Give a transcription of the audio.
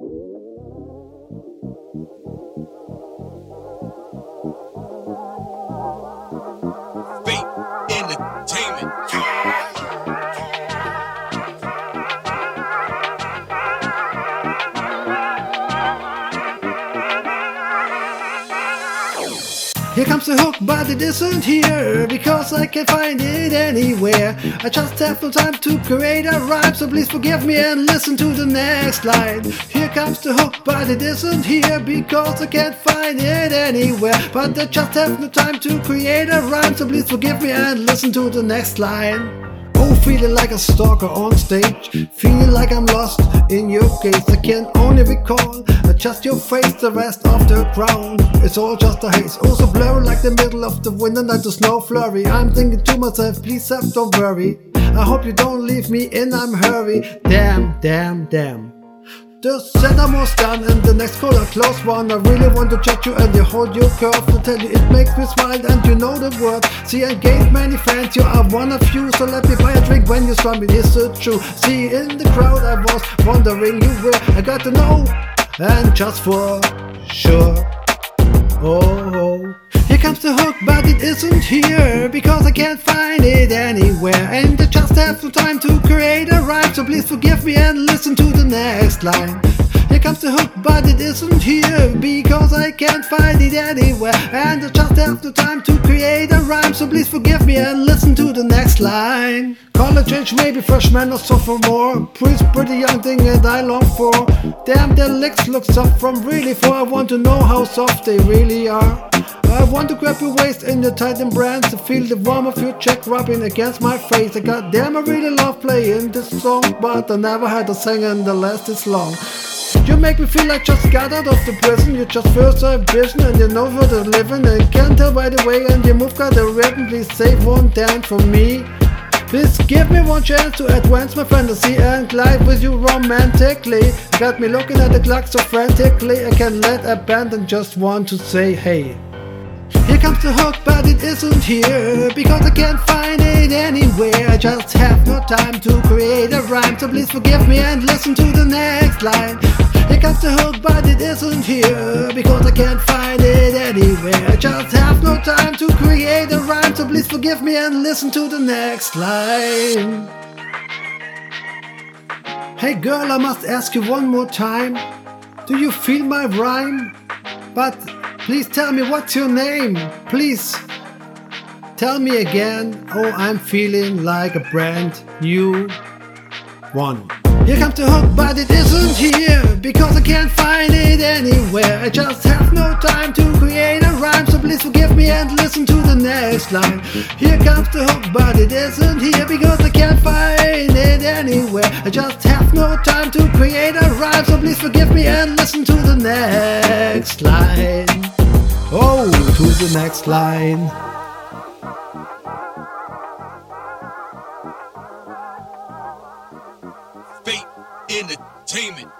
Fate Here comes the hook, but it isn't here because I can't find it anywhere. I just have no time to create a rhyme, so please forgive me and listen to the next line. Here comes the hook, but it isn't here because I can't find it anywhere. But I just have no time to create a rhyme, so please forgive me and listen to the next line. Oh, feeling like a stalker on stage. Feeling like I'm lost in your case. I can only recall just your face, the rest of the ground. It's all just a haze. Also blurry like the middle of the winter night, the snow flurry. I'm thinking to myself, please, Seth, don't worry. I hope you don't leave me in, I'm hurry. Damn, damn, damn. The setup was done and the next call a close one. I really want to chat you and you hold your curve to tell you it makes me smile and you know the word. See, I gave many friends, you are one of you, so let me buy a drink when you strum it. Is it true? See, in the crowd I was wondering you were. I got to know, and just for sure. Oh, oh. Comes the hook, but it isn't here because I can't find it anywhere. And I just have no time to create a rhyme, so please forgive me and listen to the next line. Comes the hook, but it isn't here because I can't find it anywhere. And I just have no time to create a rhyme, so please forgive me and listen to the next line. College age, maybe freshman or sophomore. Pretty, pretty young thing, and I long for. Damn, their legs look soft from really far. I want to know how soft they really are. I want to grab your waist in your tightened brands to feel the warmth of your cheek rubbing against my face. I goddamn, I really love playing this song, but I never had a singer that last this long. You make me feel like just got out of the prison. You just first a vision and you know where to living. And can't tell by the way and your move got a rhythm. Please save one dance for me. Please give me one chance to advance my fantasy and glide with you romantically. Got me looking at the clock so frantically. I can't let abandon, just want to say hey. Here comes the hook, but it isn't here because I can't find it anywhere. I just have no time to create a rhyme, so please forgive me and listen to the next line. Here comes the hook, but it isn't here because I can't find it anywhere. I just have no time to create a rhyme, so please forgive me and listen to the next line. Hey girl, I must ask you one more time. Do you feel my rhyme? But please tell me what's your name? Please tell me again. Oh, I'm feeling like a brand new one. Here comes the hook, but it isn't here because I can't find it anywhere. I just have no time to create a rhyme, so please forgive me and listen to the next line. Here comes the hook, but it isn't here because I can't find it anywhere. I just have no time to create a rhyme, so please forgive me and listen to the next line. Oh, to the next line. entertainment.